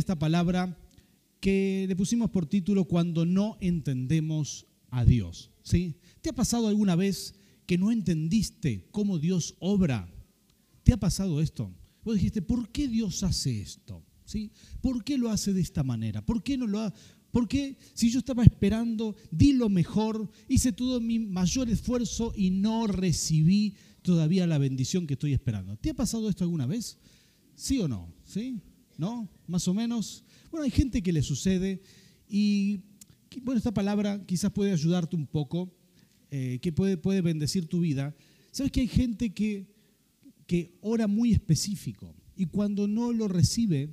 esta palabra que le pusimos por título Cuando no entendemos a Dios. ¿sí? ¿Te ha pasado alguna vez que no entendiste cómo Dios obra? ¿Te ha pasado esto? Vos dijiste, ¿por qué Dios hace esto? ¿Sí? ¿Por qué lo hace de esta manera? ¿Por qué no lo ha, ¿Por qué si yo estaba esperando, di lo mejor, hice todo mi mayor esfuerzo y no recibí todavía la bendición que estoy esperando? ¿Te ha pasado esto alguna vez? ¿Sí o no? ¿Sí? ¿No? Más o menos. Bueno, hay gente que le sucede y, bueno, esta palabra quizás puede ayudarte un poco, eh, que puede, puede bendecir tu vida. ¿Sabes que hay gente que, que ora muy específico y cuando no lo recibe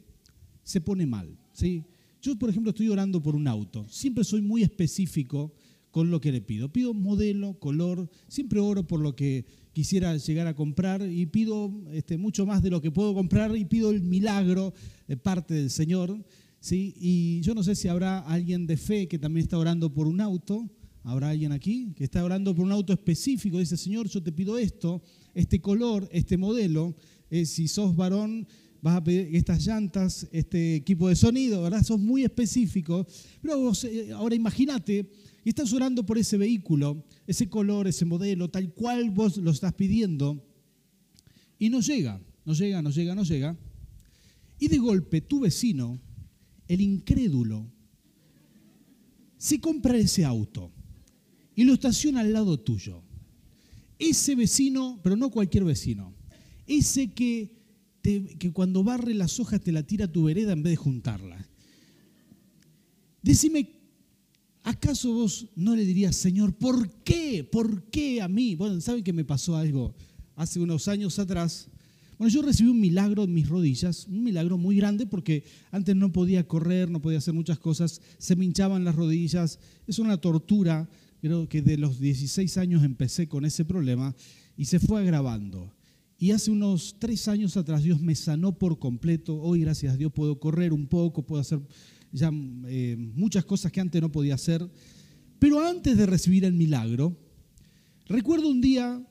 se pone mal? ¿sí? Yo, por ejemplo, estoy orando por un auto. Siempre soy muy específico con lo que le pido. Pido modelo, color, siempre oro por lo que quisiera llegar a comprar y pido este, mucho más de lo que puedo comprar y pido el milagro de parte del Señor. ¿sí? Y yo no sé si habrá alguien de fe que también está orando por un auto. ¿Habrá alguien aquí que está orando por un auto específico? Dice, Señor, yo te pido esto, este color, este modelo. Eh, si sos varón, vas a pedir estas llantas, este equipo de sonido, ¿verdad? Sos muy específico. Pero eh, ahora imagínate, estás orando por ese vehículo, ese color, ese modelo, tal cual vos lo estás pidiendo, y no llega, no llega, no llega, no llega. Y de golpe tu vecino, el incrédulo, se compra ese auto y lo estaciona al lado tuyo. Ese vecino, pero no cualquier vecino, ese que que cuando barre las hojas te la tira a tu vereda en vez de juntarla. Decime, ¿acaso vos no le dirías, Señor, ¿por qué? ¿Por qué a mí? Bueno, ¿saben que me pasó algo hace unos años atrás? Bueno, yo recibí un milagro en mis rodillas, un milagro muy grande porque antes no podía correr, no podía hacer muchas cosas, se me hinchaban las rodillas, es una tortura, creo que de los 16 años empecé con ese problema y se fue agravando. Y hace unos tres años atrás Dios me sanó por completo. Hoy, gracias a Dios, puedo correr un poco, puedo hacer ya eh, muchas cosas que antes no podía hacer. Pero antes de recibir el milagro, recuerdo un día,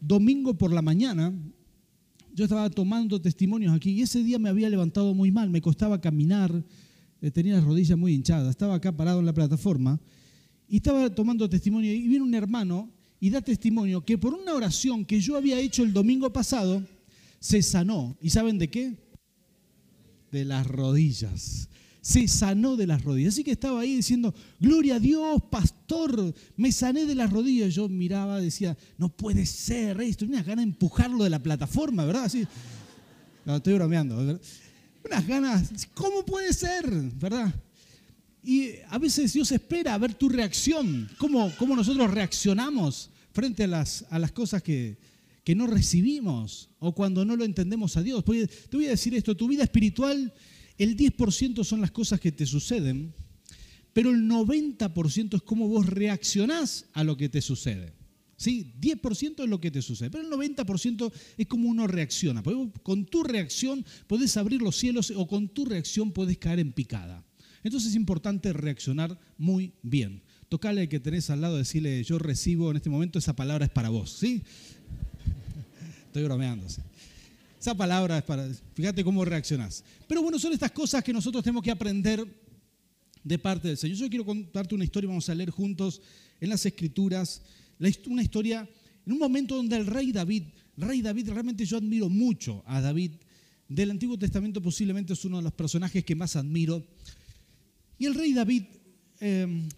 domingo por la mañana, yo estaba tomando testimonios aquí y ese día me había levantado muy mal, me costaba caminar, eh, tenía las rodillas muy hinchadas, estaba acá parado en la plataforma y estaba tomando testimonio y viene un hermano y da testimonio que por una oración que yo había hecho el domingo pasado, se sanó. ¿Y saben de qué? De las rodillas. Se sanó de las rodillas. Así que estaba ahí diciendo, gloria a Dios, pastor, me sané de las rodillas. Yo miraba, decía, no puede ser esto. Unas ganas de empujarlo de la plataforma, ¿verdad? Así, no, estoy bromeando. Unas ganas, ¿cómo puede ser? ¿Verdad? Y a veces Dios espera a ver tu reacción, cómo, cómo nosotros reaccionamos frente a las, a las cosas que, que no recibimos o cuando no lo entendemos a Dios. Te voy a decir esto, tu vida espiritual, el 10% son las cosas que te suceden, pero el 90% es cómo vos reaccionás a lo que te sucede. ¿Sí? 10% es lo que te sucede, pero el 90% es como uno reacciona. con tu reacción podés abrir los cielos o con tu reacción podés caer en picada. Entonces es importante reaccionar muy bien. Tocale al que tenés al lado, decirle, yo recibo en este momento, esa palabra es para vos, ¿sí? Estoy bromeando. Esa palabra es para, fíjate cómo reaccionás. Pero bueno, son estas cosas que nosotros tenemos que aprender de parte del Señor. Yo quiero contarte una historia, vamos a leer juntos en las Escrituras, una historia en un momento donde el rey David, rey David, realmente yo admiro mucho a David, del Antiguo Testamento posiblemente es uno de los personajes que más admiro. Y el rey David eh,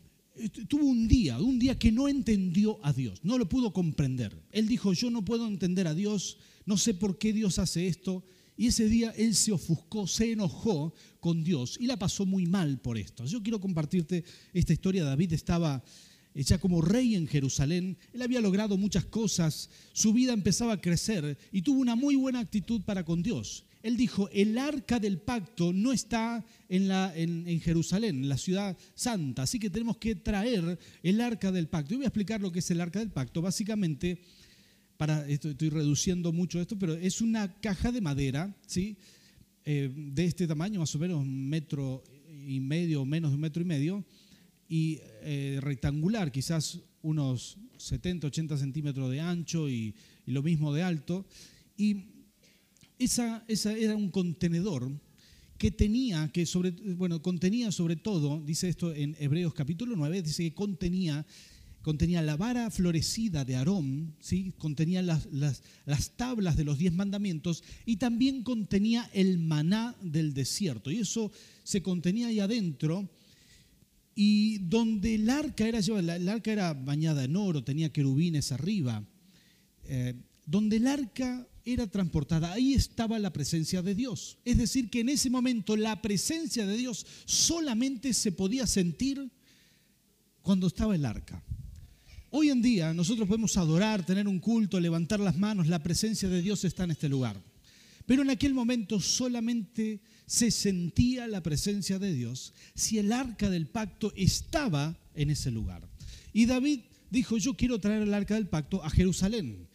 tuvo un día, un día que no entendió a Dios, no lo pudo comprender. Él dijo, yo no puedo entender a Dios, no sé por qué Dios hace esto. Y ese día él se ofuscó, se enojó con Dios y la pasó muy mal por esto. Yo quiero compartirte esta historia. David estaba ya como rey en Jerusalén, él había logrado muchas cosas, su vida empezaba a crecer y tuvo una muy buena actitud para con Dios él dijo, el arca del pacto no está en, Jerusalén, en la ciudad santa, así que tenemos que traer el arca del pacto. Y voy a explicar lo que es el arca del pacto. Básicamente, para, estoy reduciendo mucho esto, pero es una caja de madera, ¿sí? Eh, de este tamaño, más o menos un metro y medio menos de un metro y medio, y eh, rectangular, quizás unos 70, 80 centímetros de ancho y, lo mismo de alto. Y esa, era un contenedor que tenía, que sobre, bueno, contenía sobre todo, dice esto en Hebreos capítulo 9, dice que contenía, contenía la vara florecida de Aarón, ¿sí? contenía las, las, las tablas de los diez mandamientos y también contenía el maná del desierto. Y eso se contenía ahí adentro. Y donde el arca era el arca era bañada en oro, tenía querubines arriba. Eh, donde el arca era transportada, ahí estaba la presencia de Dios. Es decir, que en ese momento la presencia de Dios solamente se podía sentir cuando estaba el arca. Hoy en día nosotros podemos adorar, tener un culto, levantar las manos, la presencia de Dios está en este lugar. Pero en aquel momento solamente se sentía la presencia de Dios si el arca del pacto estaba en ese lugar. Y David dijo, yo quiero traer el arca del pacto a Jerusalén.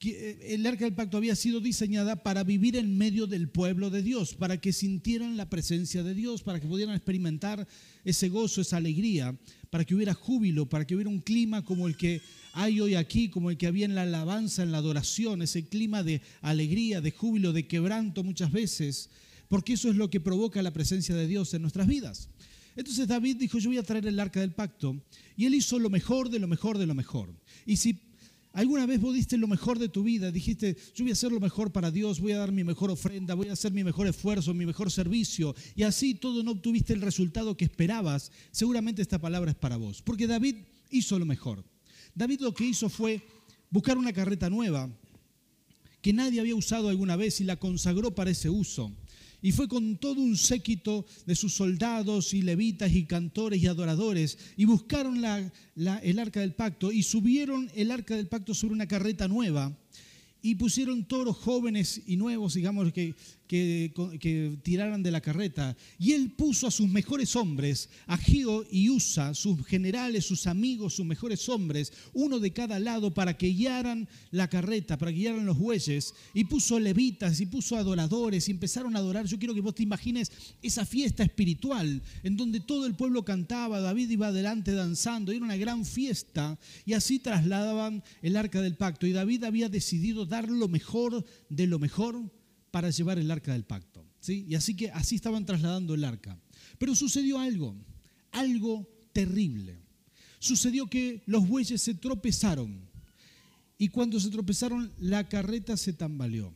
Eh, el arca del pacto había sido diseñada para vivir en medio del pueblo de Dios, para que sintieran la presencia de Dios, para que pudieran experimentar ese gozo, esa alegría, para que hubiera júbilo, para que hubiera un clima como el que hay hoy aquí, como el que había en la alabanza, en la adoración, ese clima de alegría, de júbilo, de quebranto muchas veces, porque eso es lo que provoca la presencia de Dios en nuestras vidas. Entonces David dijo, yo voy a traer el arca del pacto, y él hizo lo mejor de lo mejor de lo mejor. Y si ¿Alguna vez vos diste lo mejor de tu vida? Dijiste, yo voy a hacer lo mejor para Dios, voy a dar mi mejor ofrenda, voy a hacer mi mejor esfuerzo, mi mejor servicio, y así todo no obtuviste el resultado que esperabas. Seguramente esta palabra es para vos, porque David hizo lo mejor. David lo que hizo fue buscar una carreta nueva que nadie había usado alguna vez y la consagró para ese uso. Y fue con todo un séquito de sus soldados y levitas y cantores y adoradores y buscaron el arca del pacto y subieron el arca del pacto sobre una carreta nueva y pusieron toros jóvenes y nuevos, digamos, que, que, tiraran de la carreta. Y él puso a sus mejores hombres, a Gio y Usa, sus generales, sus amigos, sus mejores hombres, uno de cada lado, para que guiaran la carreta, para que guiaran los bueyes. Y puso levitas y puso adoradores y empezaron a adorar. Yo quiero que vos te imagines esa fiesta espiritual en donde todo el pueblo cantaba, David iba adelante danzando, era una gran fiesta. Y así trasladaban el arca del pacto. Y David había decidido dar lo mejor de lo mejor para llevar el arca del pacto. ¿sí? Y así que así estaban trasladando el arca. Pero sucedió algo, algo terrible. Sucedió que los bueyes se tropezaron y cuando se tropezaron la carreta se tambaleó.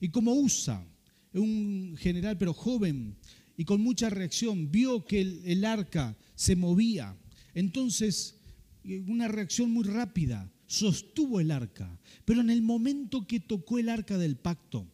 Y como Usa, un general pero joven y con mucha reacción, vio que el, el arca se movía, entonces una reacción muy rápida, sostuvo el arca. Pero en el momento que tocó el arca del pacto,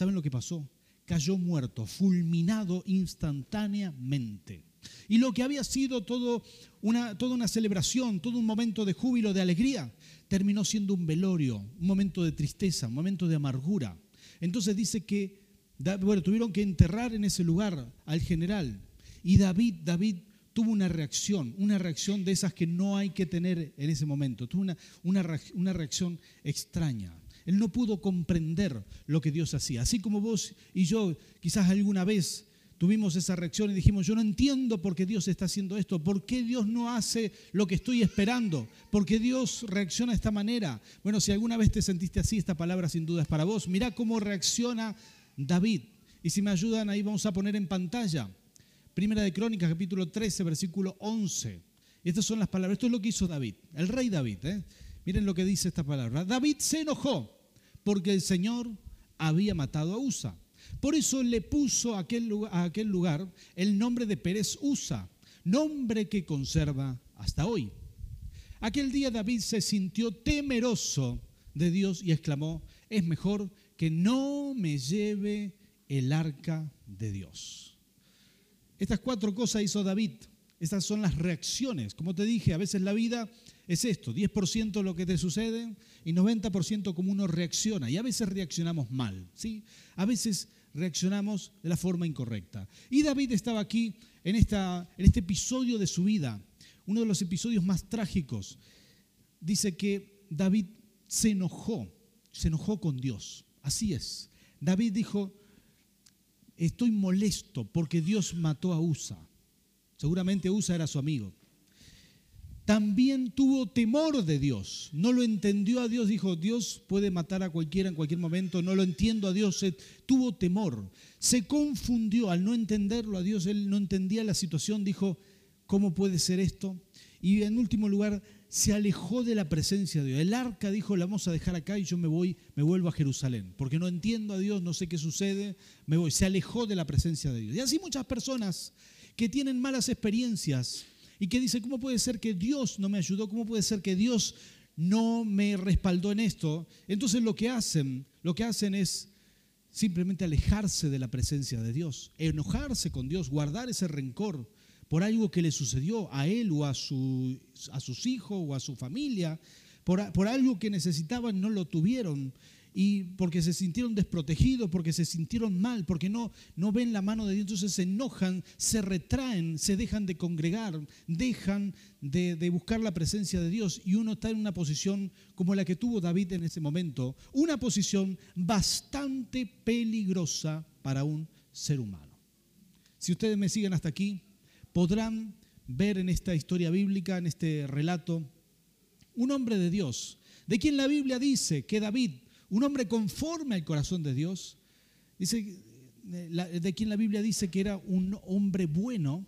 ¿Saben lo que pasó? Cayó muerto, fulminado instantáneamente. Y lo que había sido todo una, toda una celebración, todo un momento de júbilo, de alegría, terminó siendo un velorio, un momento de tristeza, un momento de amargura. Entonces dice que, bueno, tuvieron que enterrar en ese lugar al general. Y David, David tuvo una reacción, una reacción de esas que no hay que tener en ese momento. Tuvo una, una reacción extraña. Él no pudo comprender lo que Dios hacía. Así como vos y yo quizás alguna vez tuvimos esa reacción y dijimos, yo no entiendo por qué Dios está haciendo esto, por qué Dios no hace lo que estoy esperando, por qué Dios reacciona de esta manera. Bueno, si alguna vez te sentiste así, esta palabra sin duda es para vos. Mirá cómo reacciona David. Y si me ayudan, ahí vamos a poner en pantalla. Primera de Crónicas, capítulo 13, versículo 11. Y estas son las palabras. Esto es lo que hizo David, el rey David. ¿eh? Miren lo que dice esta palabra. David se enojó porque el Señor había matado a Usa. Por eso le puso a aquel, lugar, el nombre de Pérez Usa, nombre que conserva hasta hoy. Aquel día David se sintió temeroso de Dios y exclamó, es mejor que no me lleve el arca de Dios. Estas cuatro cosas hizo David. Estas son las reacciones. Como te dije, a veces la vida es esto, 10% lo que te sucede y 90% como uno reacciona. Y a veces reaccionamos mal, ¿sí? A veces reaccionamos de la forma incorrecta. Y David estaba aquí en, esta, en este episodio de su vida, uno de los episodios más trágicos. Dice que David se enojó, se enojó con Dios. Así es. David dijo, estoy molesto porque Dios mató a Usa. Seguramente Usa era su amigo. También tuvo temor de Dios. No lo entendió a Dios, dijo, Dios puede matar a cualquiera en cualquier momento, no lo entiendo a Dios, tuvo temor. Se confundió al no entenderlo a Dios, él no entendía la situación, dijo, ¿cómo puede ser esto? Y en último lugar, se alejó de la presencia de Dios. El arca dijo, la vamos a dejar acá y yo me voy, me vuelvo a Jerusalén, porque no entiendo a Dios, no sé qué sucede, me voy. Se alejó de la presencia de Dios. Y así muchas personas que tienen malas experiencias y que dice, ¿cómo puede ser que Dios no me ayudó? ¿Cómo puede ser que Dios no me respaldó en esto? Entonces lo que hacen, lo que hacen es simplemente alejarse de la presencia de Dios, enojarse con Dios, guardar ese rencor por algo que le sucedió a él o a, su, a sus hijos o a su familia, por, por algo que necesitaban, no lo tuvieron y porque se sintieron desprotegidos, porque se sintieron mal, porque no, no ven la mano de Dios, entonces se enojan, se retraen, se dejan de congregar, dejan de, de, buscar la presencia de Dios y uno está en una posición como la que tuvo David en ese momento, una posición bastante peligrosa para un ser humano. Si ustedes me siguen hasta aquí, podrán ver en esta historia bíblica, en este relato, un hombre de Dios, de quien la Biblia dice que David un hombre conforme al corazón de Dios, dice, de quien la Biblia dice que era un hombre bueno,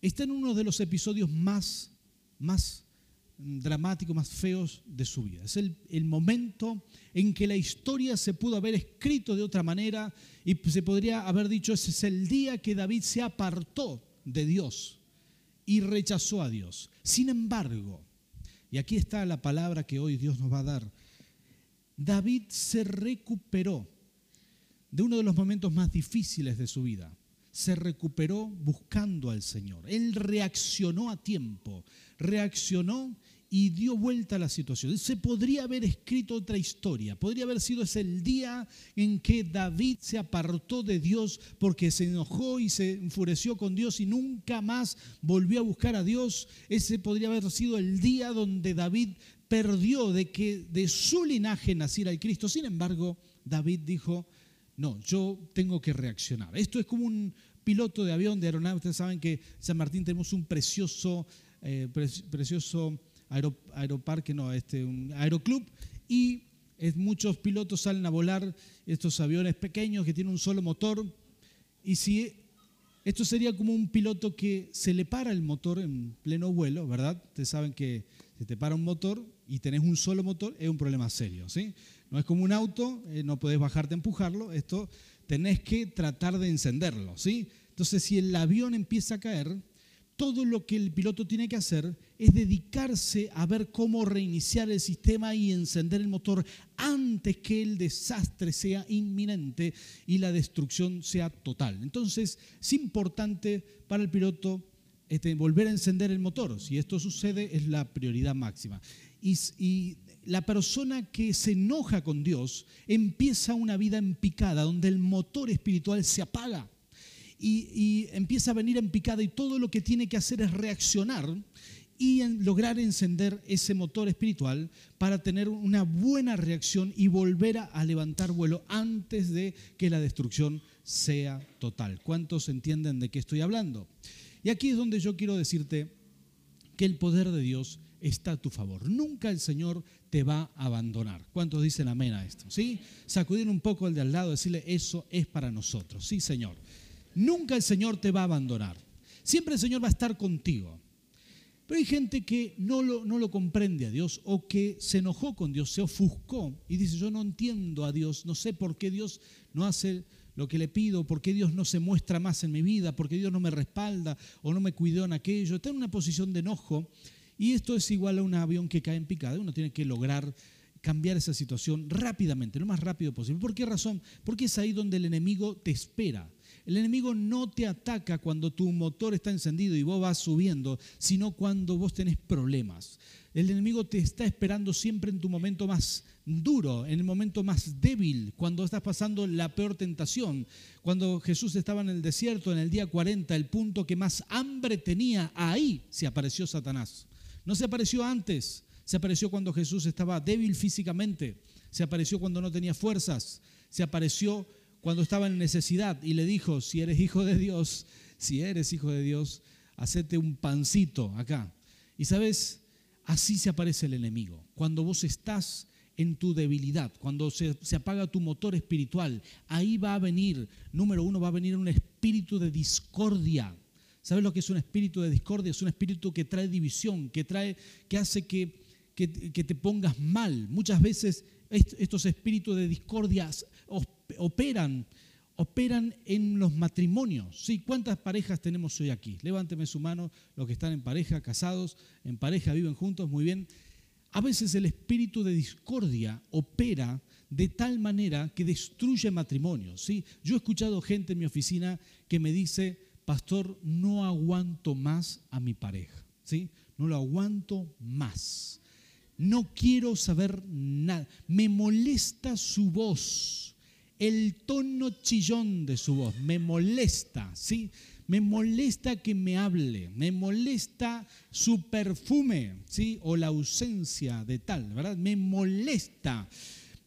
está en uno de los episodios más, más dramáticos, más feos de su vida. Es el, el, momento en que la historia se pudo haber escrito de otra manera y se podría haber dicho, ese es el día que David se apartó de Dios y rechazó a Dios. Sin embargo, y aquí está la palabra que hoy Dios nos va a dar, David se recuperó de uno de los momentos más difíciles de su vida. Se recuperó buscando al Señor. Él reaccionó a tiempo, reaccionó y dio vuelta a la situación. Se podría haber escrito otra historia. Podría haber sido ese el día en que David se apartó de Dios porque se enojó y se enfureció con Dios y nunca más volvió a buscar a Dios. Ese podría haber sido el día donde David perdió de que de su linaje naciera el Cristo. Sin embargo, David dijo, no, yo tengo que reaccionar. Esto es como un piloto de avión, de aeronave. Ustedes saben que en San Martín tenemos un precioso, eh, precioso aeroparque, no, este, un aeroclub, y muchos pilotos salen a volar estos aviones pequeños que tienen un solo motor. Y si esto sería como un piloto que se le para el motor en pleno vuelo, ¿verdad? Ustedes saben que si te para un motor y tenés un solo motor, es un problema serio. ¿sí? No es como un auto, eh, no podés bajarte a empujarlo, esto tenés que tratar de encenderlo. ¿sí? Entonces, si el avión empieza a caer, todo lo que el piloto tiene que hacer es dedicarse a ver cómo reiniciar el sistema y encender el motor antes que el desastre sea inminente y la destrucción sea total. Entonces, es importante para el piloto este, volver a encender el motor. Si esto sucede, es la prioridad máxima. Y, la persona que se enoja con Dios empieza una vida en picada, donde el motor espiritual se apaga. Y, empieza a venir en picada y todo lo que tiene que hacer es reaccionar y lograr encender ese motor espiritual para tener una buena reacción y volver a, a levantar vuelo antes de que la destrucción sea total. ¿Cuántos entienden de qué estoy hablando? Y aquí es donde yo quiero decirte que el poder de Dios está a tu favor. Nunca el Señor te va a abandonar. ¿Cuántos dicen amén a esto? ¿Sí? Sacudir un poco al de al lado, decirle, eso es para nosotros. Sí, Señor. Nunca el Señor te va a abandonar. Siempre el Señor va a estar contigo. Pero hay gente que no lo, no lo comprende a Dios o que se enojó con Dios, se ofuscó y dice, yo no entiendo a Dios, no sé por qué Dios no hace lo que le pido, por qué Dios no se muestra más en mi vida, por qué Dios no me respalda o no me cuidó en aquello. Está en una posición de enojo y esto es igual a un avión que cae en picada. Uno tiene que lograr cambiar esa situación rápidamente, lo más rápido posible. ¿Por qué razón? Porque es ahí donde el enemigo te espera. El enemigo no te ataca cuando tu motor está encendido y vos vas subiendo, sino cuando vos tenés problemas. El enemigo te está esperando siempre en tu momento más duro, en el momento más débil, cuando estás pasando la peor tentación. Cuando Jesús estaba en el desierto en el día 40, el punto que más hambre tenía, ahí se apareció Satanás. No se apareció antes, se apareció cuando Jesús estaba débil físicamente, se apareció cuando no tenía fuerzas, se apareció cuando estaba en necesidad y le dijo, si eres hijo de Dios, si eres hijo de Dios, hacete un pancito acá. Y sabes, así se aparece el enemigo. Cuando vos estás en tu debilidad, cuando se, se, apaga tu motor espiritual, ahí va a venir, número uno, va a venir un espíritu de discordia. ¿Sabes lo que es un espíritu de discordia? Es un espíritu que trae división, que, trae, que hace que, que, que te pongas mal. Muchas veces estos espíritus de discordia operan, operan en los matrimonios. ¿sí? ¿Cuántas parejas tenemos hoy aquí? Levánteme su mano los que están en pareja, casados, en pareja, viven juntos, muy bien. A veces el espíritu de discordia opera de tal manera que destruye matrimonios. ¿sí? Yo he escuchado gente en mi oficina que me dice, pastor, no aguanto más a mi pareja. ¿sí? No lo aguanto más. No quiero saber nada. Me molesta su voz, el tono chillón de su voz. Me molesta, ¿sí? Me molesta que me hable. Me molesta su perfume, ¿sí? O la ausencia de tal, ¿verdad? Me molesta.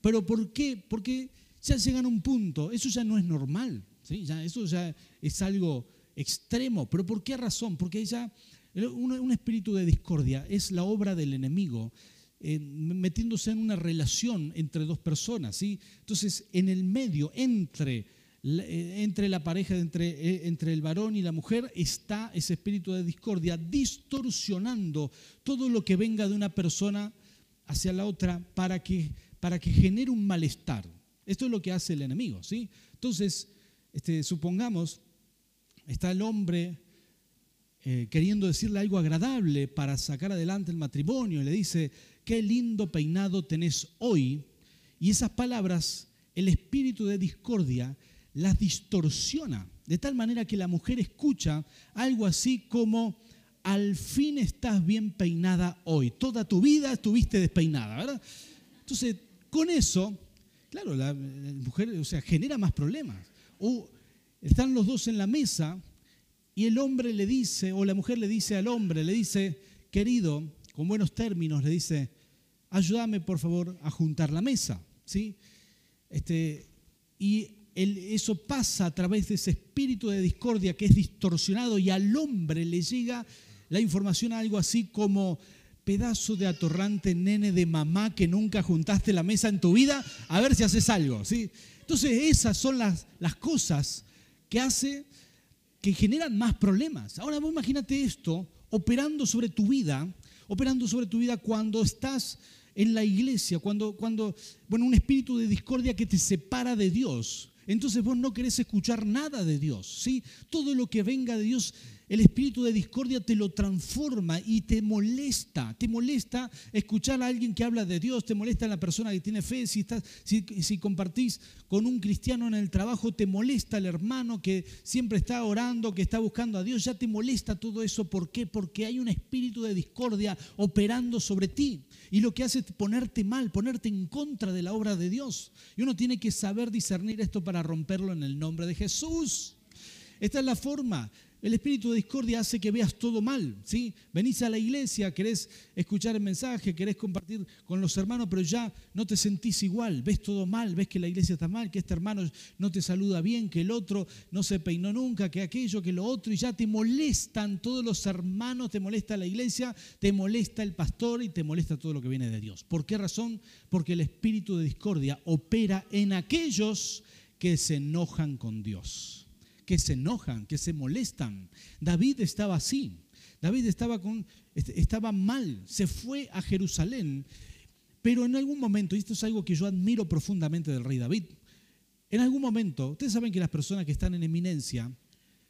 ¿Pero por qué? Porque ya llegan a un punto. Eso ya no es normal, ¿sí? Ya, eso ya es algo extremo. ¿Pero por qué razón? Porque ya un, un espíritu de discordia es la obra del enemigo metiéndose en una relación entre dos personas. ¿sí? Entonces, en el medio, entre, eh, entre la pareja, entre, eh, entre el varón y la mujer, está ese espíritu de discordia distorsionando todo lo que venga de una persona hacia la otra para que, para que genere un malestar. Esto es lo que hace el enemigo. ¿sí? Entonces, este, supongamos, está el hombre eh, queriendo decirle algo agradable para sacar adelante el matrimonio, y le dice, qué lindo peinado tenés hoy. Y esas palabras, el espíritu de discordia las distorsiona, de tal manera que la mujer escucha algo así como, al fin estás bien peinada hoy, toda tu vida estuviste despeinada, ¿verdad? Entonces, con eso, claro, la, mujer, o sea, genera más problemas. O están los dos en la mesa y el hombre le dice, o la mujer le dice al hombre, le dice, querido, con buenos términos, le dice, ayúdame por favor a juntar la mesa. ¿sí? Este, y eso pasa a través de ese espíritu de discordia que es distorsionado y al hombre le llega la información algo así como pedazo de atorrante nene de mamá que nunca juntaste la mesa en tu vida, a ver si haces algo. ¿sí? Entonces esas son las, las cosas que hace que generan más problemas. Ahora vos imagínate esto operando sobre tu vida, operando sobre tu vida cuando estás en la iglesia, cuando, cuando, bueno, un espíritu de discordia que te separa de Dios. Entonces vos no querés escuchar nada de Dios, ¿sí? Todo lo que venga de Dios el espíritu de discordia te lo transforma y te molesta. Te molesta escuchar a alguien que habla de Dios, te molesta la persona que tiene fe. Si, si, compartís con un cristiano en el trabajo, te molesta el hermano que siempre está orando, que está buscando a Dios. Ya te molesta todo eso. ¿Por qué? Porque hay un espíritu de discordia operando sobre ti. Y lo que hace es ponerte mal, ponerte en contra de la obra de Dios. Y uno tiene que saber discernir esto para romperlo en el nombre de Jesús. Esta es la forma. El espíritu de discordia hace que veas todo mal, ¿sí? Venís a la iglesia, querés escuchar el mensaje, querés compartir con los hermanos, pero ya no te sentís igual, ves todo mal, ves que la iglesia está mal, que este hermano no te saluda bien, que el otro no se peinó nunca, que aquello, que lo otro, y ya te molestan todos los hermanos, te molesta la iglesia, te molesta el pastor y te molesta todo lo que viene de Dios. ¿Por qué razón? Porque el espíritu de discordia opera en aquellos que se enojan con Dios que se enojan, que se molestan. David estaba así. David estaba, con, estaba mal, se fue a Jerusalén, pero en algún momento, y esto es algo que yo admiro profundamente del rey David, en algún momento, ustedes saben que las personas que están en eminencia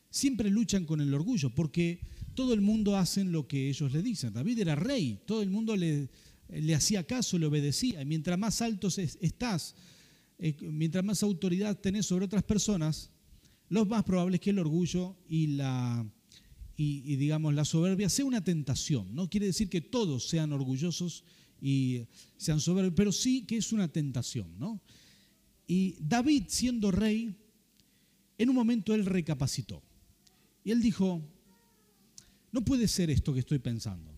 siempre luchan con el orgullo, porque todo el mundo hace lo que ellos le dicen. David era rey, todo el mundo le, le hacía caso, le obedecía, y mientras más altos estás, eh, mientras más autoridad tenés sobre otras personas, lo más probable es que el orgullo y la, y, digamos, la soberbia sea una tentación. No quiere decir que todos sean orgullosos y sean soberbios, pero sí que es una tentación. ¿no? Y David, siendo rey, en un momento él recapacitó. Y él dijo, no puede ser esto que estoy pensando.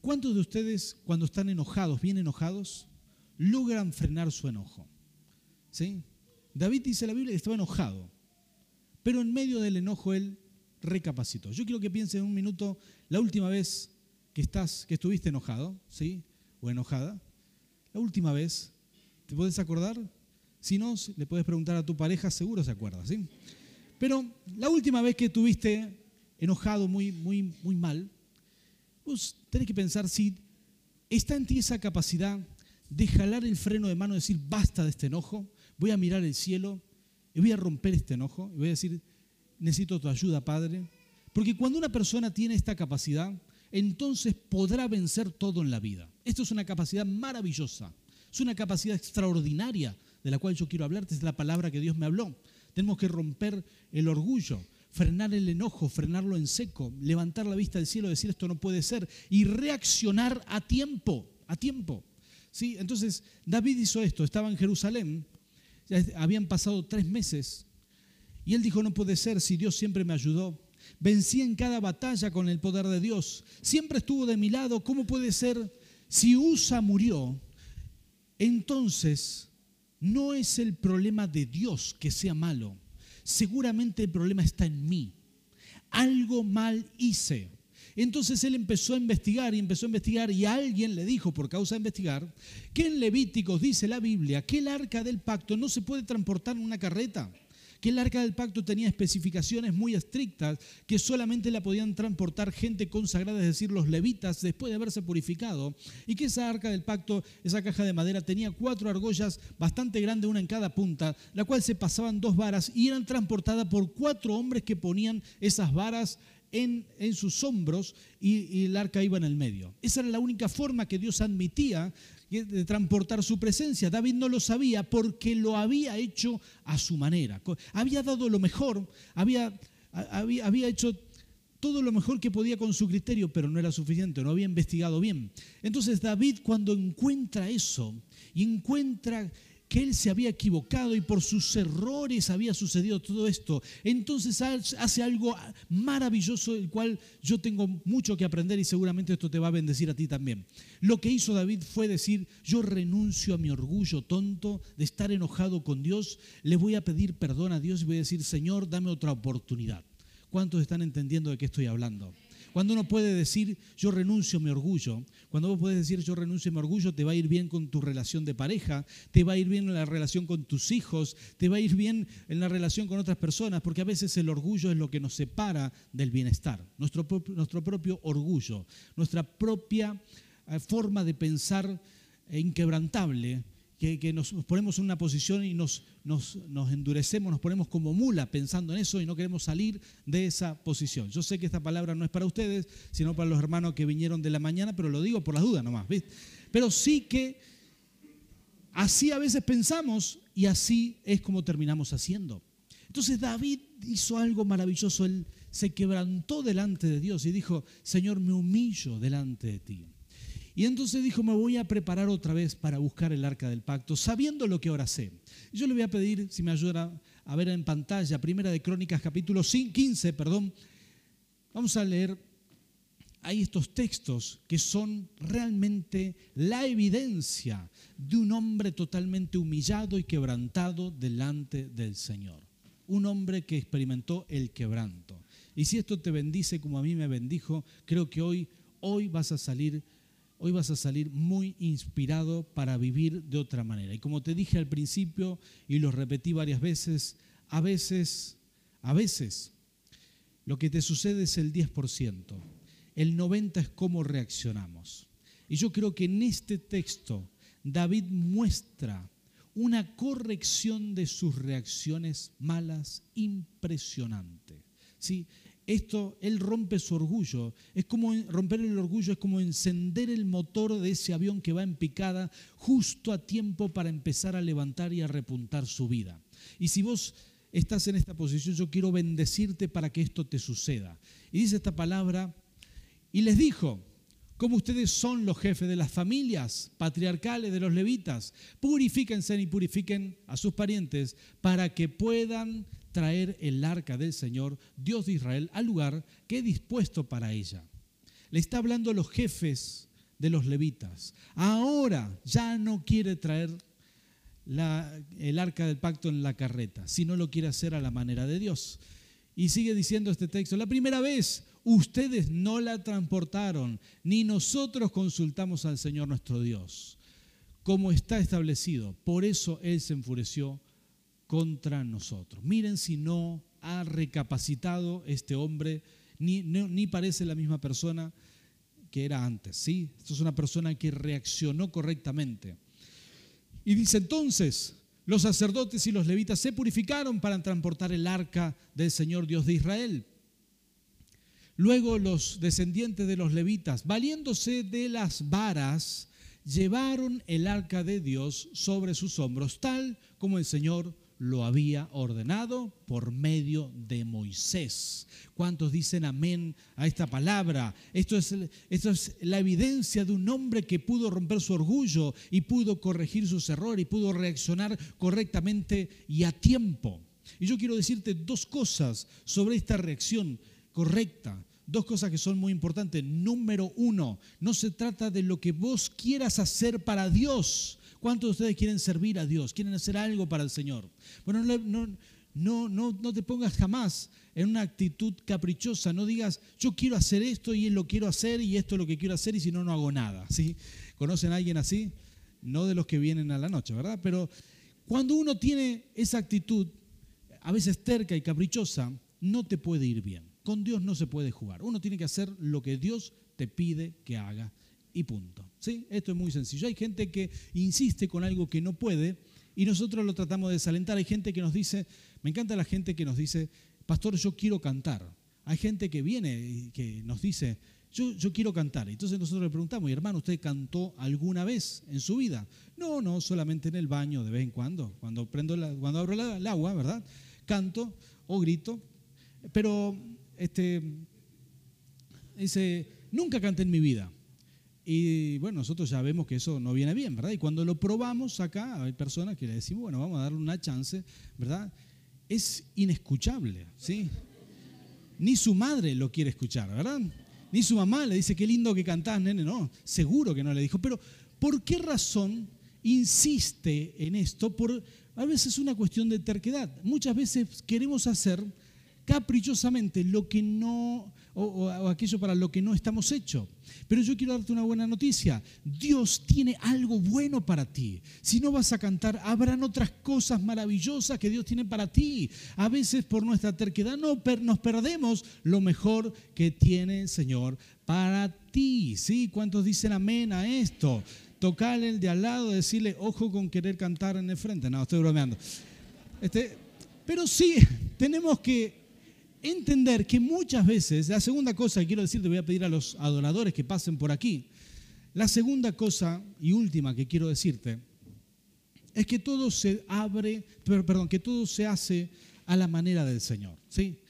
¿Cuántos de ustedes, cuando están enojados, bien enojados, logran frenar su enojo? ¿Sí? David dice en la Biblia que estaba enojado. Pero en medio del enojo él recapacitó. Yo quiero que piensen un minuto la última vez que estás, que estuviste enojado, ¿sí? O enojada. La última vez, ¿te puedes acordar? Si no, le puedes preguntar a tu pareja, seguro se acuerda, ¿sí? Pero la última vez que estuviste enojado muy, muy, muy mal, vos tenés que pensar si está en ti esa capacidad de jalar el freno de mano y decir, basta de este enojo, voy a mirar el cielo y voy a romper este enojo y voy a decir, necesito tu ayuda, Padre. Porque cuando una persona tiene esta capacidad, entonces podrá vencer todo en la vida. Esto es una capacidad maravillosa, es una capacidad extraordinaria de la cual yo quiero hablarte, es la palabra que Dios me habló. Tenemos que romper el orgullo, frenar el enojo, frenarlo en seco, levantar la vista al cielo, decir esto no puede ser y reaccionar a tiempo, a tiempo. ¿Sí? Entonces David hizo esto, estaba en Jerusalén, habían pasado tres meses y él dijo no puede ser si Dios siempre me ayudó. Vencí en cada batalla con el poder de Dios. Siempre estuvo de mi lado. ¿Cómo puede ser si Usa murió? Entonces, no es el problema de Dios que sea malo. Seguramente el problema está en mí. Algo mal hice. Entonces él empezó a investigar y empezó a investigar y alguien le dijo, por causa de investigar, que en Levíticos dice la Biblia que el arca del pacto no se puede transportar en una carreta que el arca del pacto tenía especificaciones muy estrictas que solamente la podían transportar gente consagrada, es decir, los levitas, después de haberse purificado, y que esa arca del pacto, esa caja de madera, tenía cuatro argollas bastante grandes, una en cada punta, la cual se pasaban dos varas y eran transportadas por cuatro hombres que ponían esas varas en, en, sus hombros y, el arca iba en el medio. Esa era la única forma que Dios admitía de transportar su presencia. David no lo sabía porque lo había hecho a su manera. Había dado lo mejor, había, había, había hecho todo lo mejor que podía con su criterio, pero no era suficiente, no había investigado bien. Entonces David cuando encuentra eso y encuentra que él se había equivocado y por sus errores había sucedido todo esto. Entonces hace algo maravilloso, el cual yo tengo mucho que aprender y seguramente esto te va a bendecir a ti también. Lo que hizo David fue decir, yo renuncio a mi orgullo tonto de estar enojado con Dios, le voy a pedir perdón a Dios y voy a decir, Señor, dame otra oportunidad. ¿Cuántos están entendiendo de qué estoy hablando? Cuando uno puede decir, yo renuncio a mi orgullo, cuando vos puedes decir, yo renuncio a mi orgullo, te va a ir bien con tu relación de pareja, te va a ir bien en la relación con tus hijos, te va a ir bien en la relación con otras personas, porque a veces el orgullo es lo que nos separa del bienestar, nuestro, nuestro propio orgullo, nuestra propia eh, forma de pensar inquebrantable que, nos ponemos en una posición y nos, nos, endurecemos, nos ponemos como mula pensando en eso y no queremos salir de esa posición. Yo sé que esta palabra no es para ustedes, sino para los hermanos que vinieron de la mañana, pero lo digo por las dudas nomás, ¿viste? Pero sí que así a veces pensamos y así es como terminamos haciendo. Entonces David hizo algo maravilloso, él se quebrantó delante de Dios y dijo, Señor, me humillo delante de ti. Y entonces dijo, me voy a preparar otra vez para buscar el arca del pacto, sabiendo lo que ahora sé. Yo le voy a pedir, si me ayuda a ver en pantalla, Primera de Crónicas, capítulo 15, perdón. Vamos a leer ahí estos textos que son realmente la evidencia de un hombre totalmente humillado y quebrantado delante del Señor. Un hombre que experimentó el quebranto. Y si esto te bendice como a mí me bendijo, creo que hoy, hoy vas a salir hoy vas a salir muy inspirado para vivir de otra manera. Y como te dije al principio y lo repetí varias veces, a veces, a veces, lo que te sucede es el 10%, el 90% es cómo reaccionamos. Y yo creo que en este texto David muestra una corrección de sus reacciones malas impresionante. ¿sí? Esto, él rompe su orgullo. Es como romper el orgullo, es como encender el motor de ese avión que va en picada justo a tiempo para empezar a levantar y a repuntar su vida. Y si vos estás en esta posición, yo quiero bendecirte para que esto te suceda. Y dice esta palabra, y les dijo, como ustedes son los jefes de las familias patriarcales de los levitas, purifíquense y purifiquen a sus parientes para que puedan traer el arca del Señor, Dios de Israel, al lugar que he dispuesto para ella. Le está hablando a los jefes de los levitas. Ahora ya no quiere traer el arca del pacto en la carreta, sino lo quiere hacer a la manera de Dios. Y sigue diciendo este texto, la primera vez ustedes no la transportaron, ni nosotros consultamos al Señor nuestro Dios, como está establecido. Por eso Él se enfureció contra nosotros. Miren si no ha recapacitado este hombre, ni, ni parece la misma persona que era antes. ¿sí? Esto es una persona que reaccionó correctamente. Y dice entonces, los sacerdotes y los levitas se purificaron para transportar el arca del Señor Dios de Israel. Luego los descendientes de los levitas, valiéndose de las varas, llevaron el arca de Dios sobre sus hombros, tal como el Señor lo había ordenado por medio de Moisés. ¿Cuántos dicen amén a esta palabra? Esto es, esto es la evidencia de un hombre que pudo romper su orgullo y pudo corregir sus errores y pudo reaccionar correctamente y a tiempo. Y yo quiero decirte dos cosas sobre esta reacción correcta. Dos cosas que son muy importantes. Número uno, no se trata de lo que vos quieras hacer para Dios ¿Cuántos de ustedes quieren servir a Dios? ¿Quieren hacer algo para el Señor? Bueno, no, no, no, no te pongas jamás en una actitud caprichosa. No digas, yo quiero hacer esto y lo quiero hacer y esto es lo que quiero hacer y si no, no hago nada. ¿sí? ¿Conocen a alguien así? No de los que vienen a la noche, ¿verdad? Pero cuando uno tiene esa actitud, a veces terca y caprichosa, no te puede ir bien. Con Dios no se puede jugar. Uno tiene que hacer lo que Dios te pide que haga y punto. ¿Sí? Esto es muy sencillo. Hay gente que insiste con algo que no puede y nosotros lo tratamos de desalentar. Hay gente que nos dice, me encanta la gente que nos dice, pastor, yo quiero cantar. Hay gente que viene y que nos dice, yo, yo quiero cantar. Entonces nosotros le preguntamos, hermano, ¿usted cantó alguna vez en su vida? No, no, solamente en el baño de vez en cuando, cuando, prendo la, cuando abro el agua, ¿verdad? Canto o grito. Pero, este, dice, nunca canté en mi vida. Y bueno, nosotros ya vemos que eso no viene bien, ¿verdad? Y cuando lo probamos acá, hay personas que le decimos, bueno, vamos a darle una chance, ¿verdad? Es inescuchable, ¿sí? Ni su madre lo quiere escuchar, ¿verdad? Ni su mamá le dice, qué lindo que cantás, nene, no, seguro que no le dijo. Pero, ¿por qué razón insiste en esto? Por, a veces es una cuestión de terquedad. Muchas veces queremos hacer caprichosamente lo que no, o, aquello para lo que no estamos hechos. Pero yo quiero darte una buena noticia. Dios tiene algo bueno para ti. Si no vas a cantar, habrán otras cosas maravillosas que Dios tiene para ti. A veces por nuestra terquedad no, nos perdemos lo mejor que tiene el Señor para ti. ¿Sí? ¿Cuántos dicen amén a esto? Tocarle el de al lado, decirle, ojo con querer cantar en el frente. No, estoy bromeando. Este, pero sí, tenemos que entender que muchas veces, la segunda cosa que quiero decir, te voy a pedir a los adoradores que pasen por aquí, la segunda cosa y última que quiero decirte es que todo se abre, perdón, que todo se hace a la manera del Señor, ¿sí?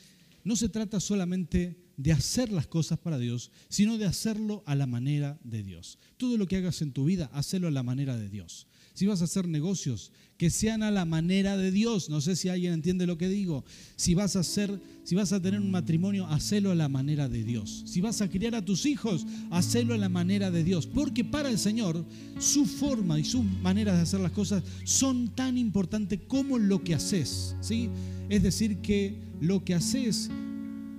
No se trata solamente de hacer las cosas para Dios, sino de hacerlo a la manera de Dios. Todo lo que hagas en tu vida, hazlo a la manera de Dios si vas a hacer negocios, que sean a la manera de Dios. No sé si alguien entiende lo que digo. Si vas a hacer, si vas a tener un matrimonio, hacelo a la manera de Dios. Si vas a criar a tus hijos, hacelo a la manera de Dios. Porque para el Señor, su forma y su manera de hacer las cosas son tan importantes como lo que haces. ¿sí? Es decir, que lo que haces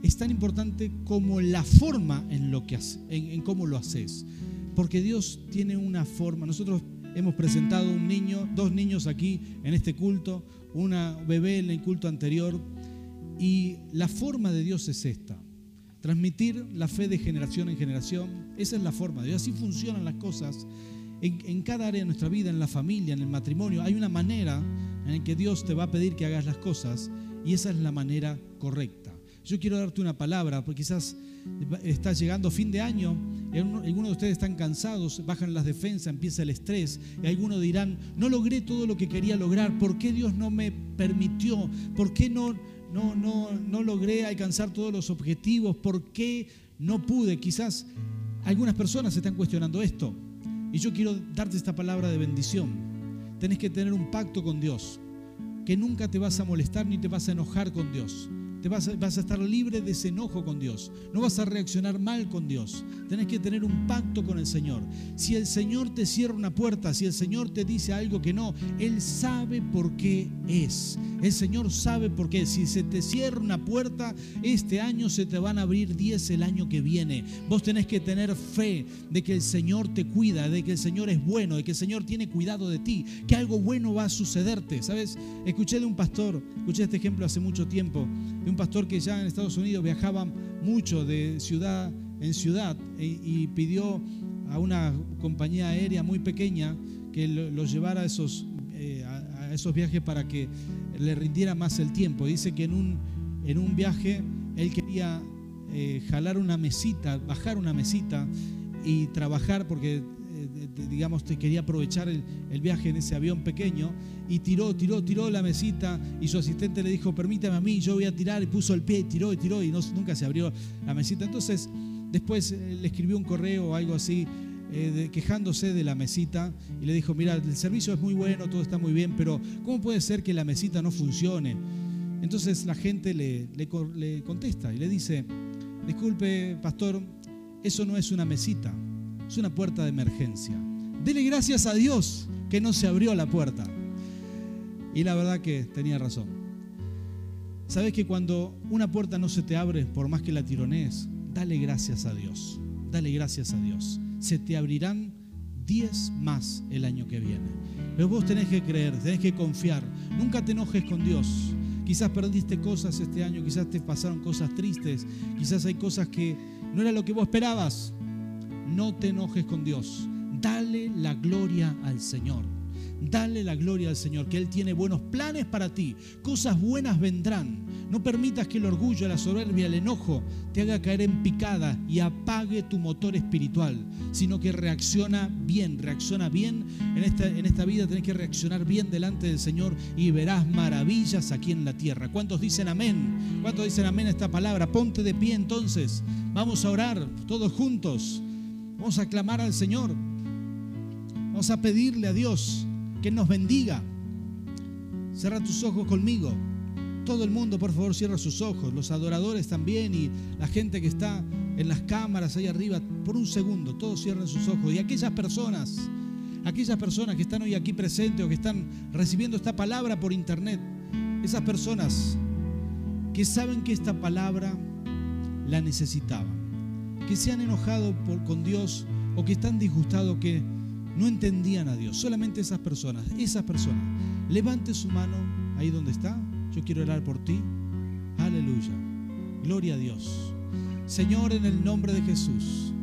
es tan importante como la forma en, lo que, en cómo lo haces. Porque Dios tiene una forma. Nosotros hemos presentado un niño, dos niños aquí en este culto, una bebé en el culto anterior. Y la forma de Dios es esta. Transmitir la fe de generación en generación. Esa es la forma de Dios. Así funcionan las cosas. En, cada área de nuestra vida, en la familia, en el matrimonio, hay una manera en la que Dios te va a pedir que hagas las cosas y esa es la manera correcta. Yo quiero darte una palabra, porque quizás está llegando fin de año, algunos de ustedes están cansados, bajan las defensas, empieza el estrés, y algunos dirán, no logré todo lo que quería lograr, ¿por qué Dios no me permitió? ¿Por qué no, no, no, no logré alcanzar todos los objetivos? ¿Por qué no pude? Quizás algunas personas están cuestionando esto, y yo quiero darte esta palabra de bendición. Tenés que tener un pacto con Dios, que nunca te vas a molestar ni te vas a enojar con Dios te vas a, estar libre de ese enojo con Dios. No vas a reaccionar mal con Dios. Tenés que tener un pacto con el Señor. Si el Señor te cierra una puerta, si el Señor te dice algo que no, Él sabe por qué es. El Señor sabe por qué. Si se te cierra una puerta, este año se te van a abrir 10 el año que viene. Vos tenés que tener fe de que el Señor te cuida, de que el Señor es bueno, de que el Señor tiene cuidado de ti, que algo bueno va a sucederte. ¿Sabes? Escuché de un pastor, escuché este ejemplo hace mucho tiempo un pastor que ya en Estados Unidos viajaba mucho de ciudad en ciudad y, pidió a una compañía aérea muy pequeña que lo, llevara a esos, eh, a, esos viajes para que le rindiera más el tiempo. Dice que en un, en un viaje él quería eh, jalar una mesita, bajar una mesita y trabajar porque digamos, te quería aprovechar el, viaje en ese avión pequeño y tiró, tiró, tiró la mesita y su asistente le dijo, permítame a mí, yo voy a tirar y puso el pie, tiró y tiró y nunca se abrió la mesita. Entonces, después eh, le escribió un correo o algo así. Eh, quejándose de la mesita y le dijo, mira, el servicio es muy bueno, todo está muy bien, pero ¿cómo puede ser que la mesita no funcione? Entonces la gente le, le contesta y le dice, disculpe, pastor, eso no es una mesita, es una puerta de emergencia. Dele gracias a Dios que no se abrió la puerta. Y la verdad que tenía razón. Sabes que cuando una puerta no se te abre, por más que la tironees, dale gracias a Dios. Dale gracias a Dios. Se te abrirán 10 más el año que viene. Pero vos tenés que creer, tenés que confiar. Nunca te enojes con Dios. Quizás perdiste cosas este año, quizás te pasaron cosas tristes, quizás hay cosas que no era lo que vos esperabas no te enojes con Dios. Dale la gloria al Señor. Dale la gloria al Señor, que Él tiene buenos planes para ti. Cosas buenas vendrán. No permitas que el orgullo, la soberbia, el enojo te haga caer en picada y apague tu motor espiritual, sino que reacciona bien, reacciona bien en esta, en esta vida. Tenés que reaccionar bien delante del Señor y verás maravillas aquí en la tierra. ¿Cuántos dicen amén? ¿Cuántos dicen amén a esta palabra? Ponte de pie entonces. Vamos a orar todos juntos. Vamos a clamar al Señor. Vamos a pedirle a Dios que nos bendiga. Cierra tus ojos conmigo. Todo el mundo, por favor, cierra sus ojos. Los adoradores también y la gente que está en las cámaras ahí arriba. Por un segundo, todos cierren sus ojos. Y aquellas personas, aquellas personas que están hoy aquí presentes o que están recibiendo esta palabra por internet, esas personas que saben que esta palabra la necesitaban que se han enojado con Dios o que están disgustados, que no entendían a Dios. Solamente esas personas, esas personas. Levante su mano ahí donde está. Yo quiero orar por ti. Aleluya. Gloria a Dios. Señor, en el nombre de Jesús,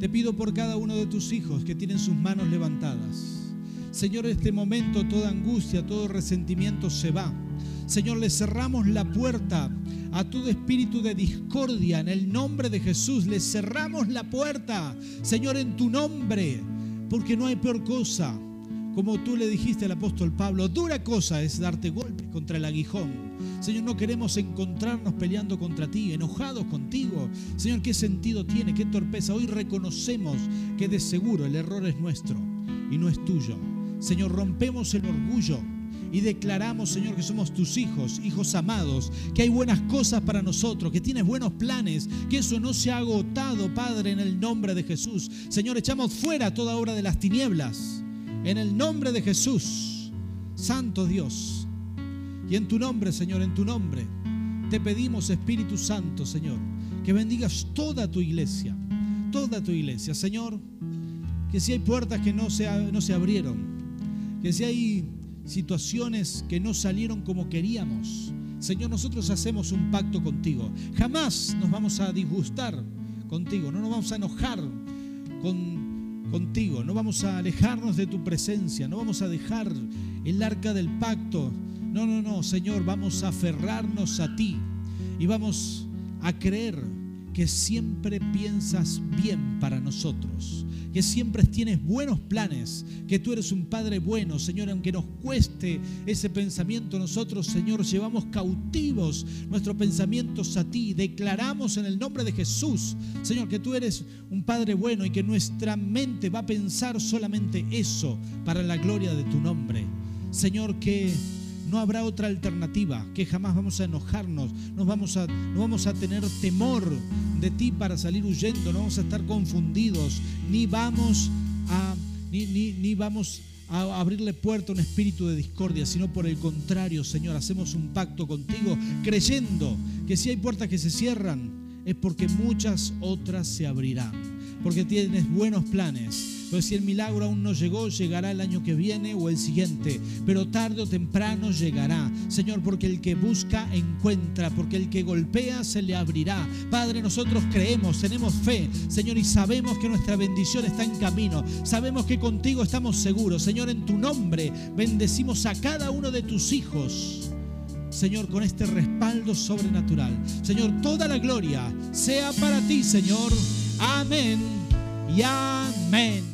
te pido por cada uno de tus hijos que tienen sus manos levantadas. Señor, en este momento toda angustia, todo resentimiento se va. Señor, le cerramos la puerta a todo espíritu de discordia en el nombre de Jesús. Le cerramos la puerta, Señor, en tu nombre, porque no hay peor cosa. Como tú le dijiste al apóstol Pablo, dura cosa es darte golpes contra el aguijón. Señor, no queremos encontrarnos peleando contra ti, enojados contigo. Señor, ¿qué sentido tiene? ¿Qué torpeza? Hoy reconocemos que de seguro el error es nuestro y no es tuyo. Señor, rompemos el orgullo y declaramos, Señor, que somos tus hijos, hijos amados, que hay buenas cosas para nosotros, que tienes buenos planes, que eso no se ha agotado, Padre, en el nombre de Jesús. Señor, echamos fuera toda obra de las tinieblas, en el nombre de Jesús, Santo Dios. Y en tu nombre, Señor, en tu nombre, te pedimos, Espíritu Santo, Señor, que bendigas toda tu iglesia, toda tu iglesia, Señor, que si hay puertas que no se, no se abrieron, que si hay situaciones que no salieron como queríamos. Señor, nosotros hacemos un pacto contigo. Jamás nos vamos a disgustar contigo, no nos vamos a enojar con, contigo, no vamos a alejarnos de tu presencia, no vamos a dejar el arca del pacto. No, no, no, Señor, vamos a aferrarnos a ti y vamos a creer que siempre piensas bien para nosotros, que siempre tienes buenos planes, que tú eres un Padre bueno, Señor, aunque nos cueste ese pensamiento, nosotros, Señor, llevamos cautivos nuestros pensamientos a ti, declaramos en el nombre de Jesús, Señor, que tú eres un Padre bueno y que nuestra mente va a pensar solamente eso para la gloria de tu nombre. Señor, que no habrá otra alternativa, que jamás vamos a enojarnos, no vamos a, no vamos a tener temor de ti para salir huyendo, no vamos a estar confundidos, ni vamos a, ni, ni, ni vamos a abrirle puerta a un espíritu de discordia, sino por el contrario, Señor, hacemos un pacto contigo creyendo que si hay puertas que se cierran, es porque muchas otras se abrirán, porque tienes buenos planes pero si el milagro aún no llegó, llegará el año que viene o el siguiente. Pero tarde o temprano llegará. Señor, porque el que busca, encuentra. Porque el que golpea, se le abrirá. Padre, nosotros creemos, tenemos fe, Señor, y sabemos que nuestra bendición está en camino. Sabemos que contigo estamos seguros. Señor, en tu nombre bendecimos a cada uno de tus hijos. Señor, con este respaldo sobrenatural. Señor, toda la gloria sea para ti, Señor. Amén y amén.